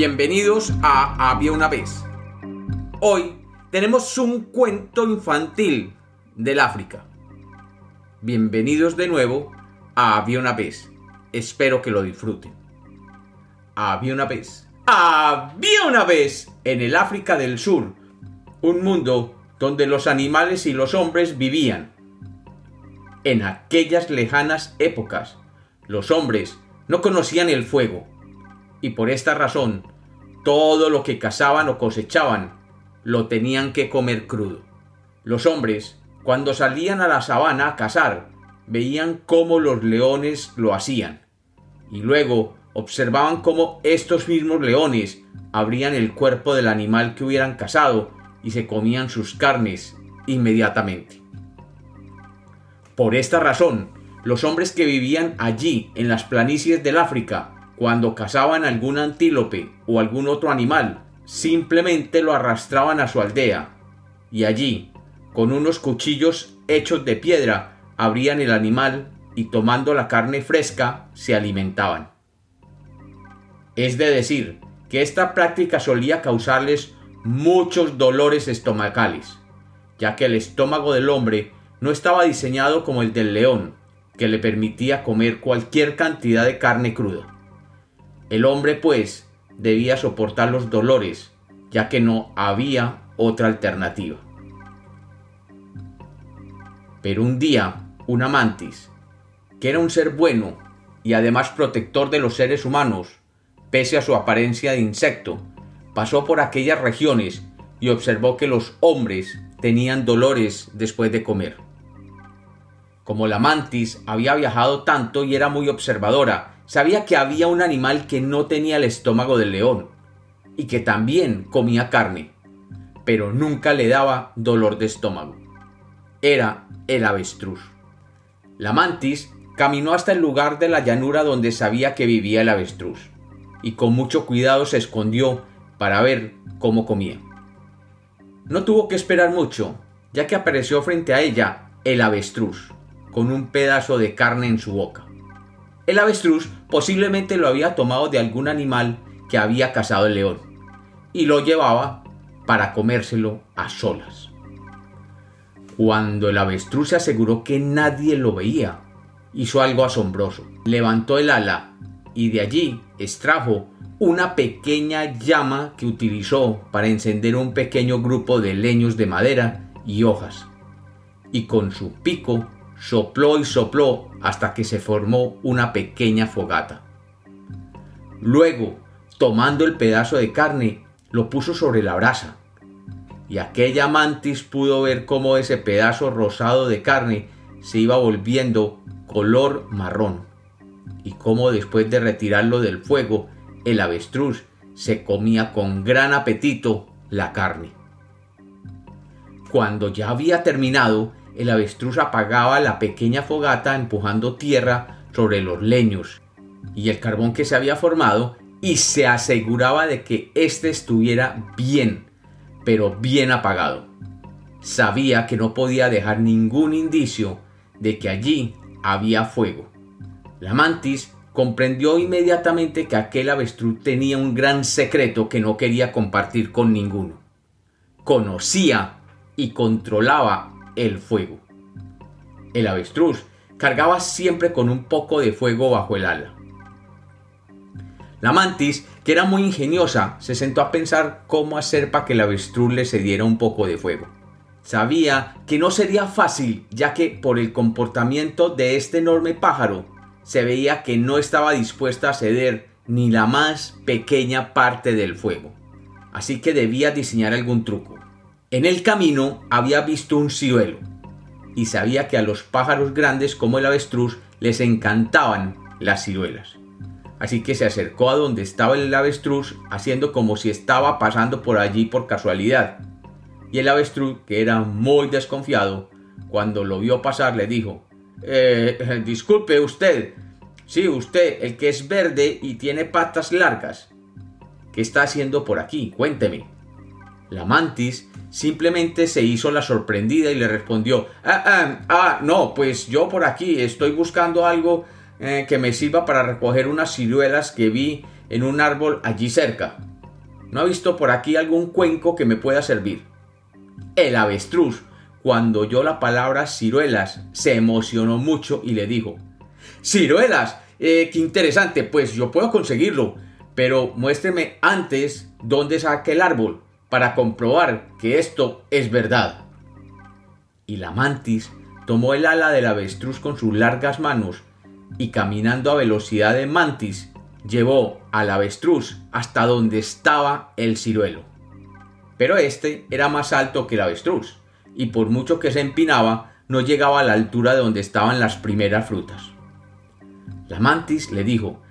Bienvenidos a Había una vez. Hoy tenemos un cuento infantil del África. Bienvenidos de nuevo a Había una vez. Espero que lo disfruten. Había una vez. Había una vez en el África del Sur un mundo donde los animales y los hombres vivían. En aquellas lejanas épocas, los hombres no conocían el fuego y por esta razón todo lo que cazaban o cosechaban lo tenían que comer crudo. Los hombres, cuando salían a la sabana a cazar, veían cómo los leones lo hacían, y luego observaban cómo estos mismos leones abrían el cuerpo del animal que hubieran cazado y se comían sus carnes inmediatamente. Por esta razón, los hombres que vivían allí en las planicies del África cuando cazaban algún antílope o algún otro animal, simplemente lo arrastraban a su aldea, y allí, con unos cuchillos hechos de piedra, abrían el animal y tomando la carne fresca se alimentaban. Es de decir, que esta práctica solía causarles muchos dolores estomacales, ya que el estómago del hombre no estaba diseñado como el del león, que le permitía comer cualquier cantidad de carne cruda. El hombre, pues, debía soportar los dolores, ya que no había otra alternativa. Pero un día, una mantis, que era un ser bueno y además protector de los seres humanos, pese a su apariencia de insecto, pasó por aquellas regiones y observó que los hombres tenían dolores después de comer. Como la mantis había viajado tanto y era muy observadora, sabía que había un animal que no tenía el estómago del león y que también comía carne, pero nunca le daba dolor de estómago. Era el avestruz. La mantis caminó hasta el lugar de la llanura donde sabía que vivía el avestruz y con mucho cuidado se escondió para ver cómo comía. No tuvo que esperar mucho, ya que apareció frente a ella el avestruz, con un pedazo de carne en su boca. El avestruz posiblemente lo había tomado de algún animal que había cazado el león y lo llevaba para comérselo a solas. Cuando el avestruz se aseguró que nadie lo veía, hizo algo asombroso. Levantó el ala y de allí extrajo una pequeña llama que utilizó para encender un pequeño grupo de leños de madera y hojas. Y con su pico sopló y sopló hasta que se formó una pequeña fogata. Luego, tomando el pedazo de carne, lo puso sobre la brasa, y aquella mantis pudo ver cómo ese pedazo rosado de carne se iba volviendo color marrón, y cómo después de retirarlo del fuego, el avestruz se comía con gran apetito la carne. Cuando ya había terminado, el avestruz apagaba la pequeña fogata empujando tierra sobre los leños y el carbón que se había formado y se aseguraba de que éste estuviera bien, pero bien apagado. Sabía que no podía dejar ningún indicio de que allí había fuego. La mantis comprendió inmediatamente que aquel avestruz tenía un gran secreto que no quería compartir con ninguno. Conocía y controlaba el fuego. El avestruz cargaba siempre con un poco de fuego bajo el ala. La mantis, que era muy ingeniosa, se sentó a pensar cómo hacer para que el avestruz le cediera un poco de fuego. Sabía que no sería fácil, ya que por el comportamiento de este enorme pájaro, se veía que no estaba dispuesta a ceder ni la más pequeña parte del fuego. Así que debía diseñar algún truco. En el camino había visto un ciruelo y sabía que a los pájaros grandes como el avestruz les encantaban las ciruelas. Así que se acercó a donde estaba el avestruz haciendo como si estaba pasando por allí por casualidad. Y el avestruz, que era muy desconfiado, cuando lo vio pasar le dijo, eh, disculpe usted, sí, usted, el que es verde y tiene patas largas. ¿Qué está haciendo por aquí? Cuénteme. La mantis simplemente se hizo la sorprendida y le respondió, ah, ah, ah no, pues yo por aquí estoy buscando algo eh, que me sirva para recoger unas ciruelas que vi en un árbol allí cerca. ¿No ha visto por aquí algún cuenco que me pueda servir? El avestruz, cuando oyó la palabra ciruelas, se emocionó mucho y le dijo, Ciruelas, eh, qué interesante, pues yo puedo conseguirlo, pero muéstreme antes dónde saca el árbol para comprobar que esto es verdad. Y la mantis tomó el ala del avestruz con sus largas manos y caminando a velocidad de mantis llevó al avestruz hasta donde estaba el ciruelo. Pero este era más alto que el avestruz, y por mucho que se empinaba, no llegaba a la altura de donde estaban las primeras frutas. La mantis le dijo,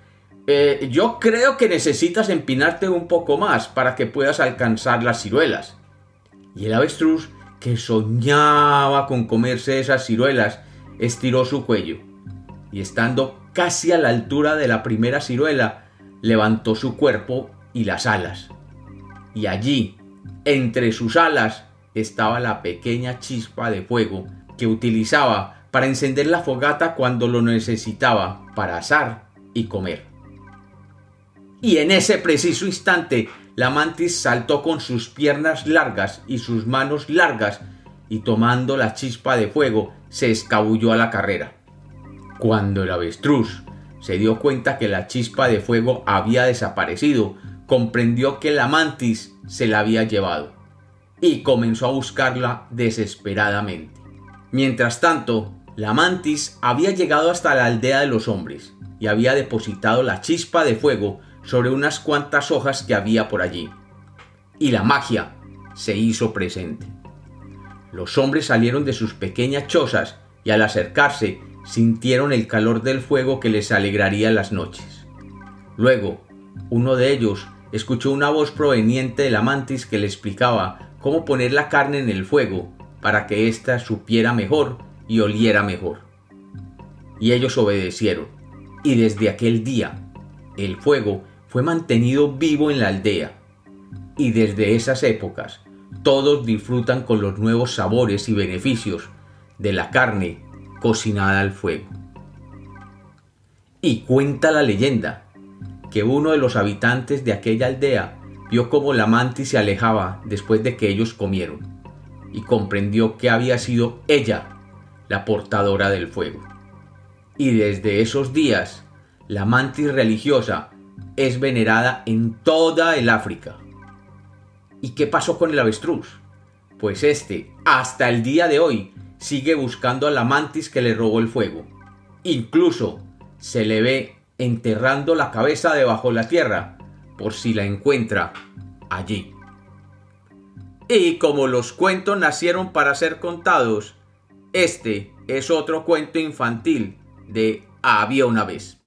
eh, yo creo que necesitas empinarte un poco más para que puedas alcanzar las ciruelas. Y el avestruz, que soñaba con comerse esas ciruelas, estiró su cuello, y estando casi a la altura de la primera ciruela, levantó su cuerpo y las alas. Y allí, entre sus alas, estaba la pequeña chispa de fuego que utilizaba para encender la fogata cuando lo necesitaba para asar y comer. Y en ese preciso instante, la mantis saltó con sus piernas largas y sus manos largas y tomando la chispa de fuego se escabulló a la carrera. Cuando el avestruz se dio cuenta que la chispa de fuego había desaparecido, comprendió que la mantis se la había llevado y comenzó a buscarla desesperadamente. Mientras tanto, la mantis había llegado hasta la aldea de los hombres y había depositado la chispa de fuego sobre unas cuantas hojas que había por allí. Y la magia se hizo presente. Los hombres salieron de sus pequeñas chozas y al acercarse sintieron el calor del fuego que les alegraría las noches. Luego, uno de ellos escuchó una voz proveniente de la mantis que le explicaba cómo poner la carne en el fuego para que ésta supiera mejor y oliera mejor. Y ellos obedecieron, y desde aquel día el fuego fue mantenido vivo en la aldea, y desde esas épocas todos disfrutan con los nuevos sabores y beneficios de la carne cocinada al fuego. Y cuenta la leyenda que uno de los habitantes de aquella aldea vio cómo la mantis se alejaba después de que ellos comieron y comprendió que había sido ella la portadora del fuego. Y desde esos días, la mantis religiosa es venerada en toda el África. ¿Y qué pasó con el avestruz? Pues este, hasta el día de hoy, sigue buscando a la mantis que le robó el fuego. Incluso se le ve enterrando la cabeza debajo de la tierra por si la encuentra allí. Y como los cuentos nacieron para ser contados, este es otro cuento infantil de Había una vez.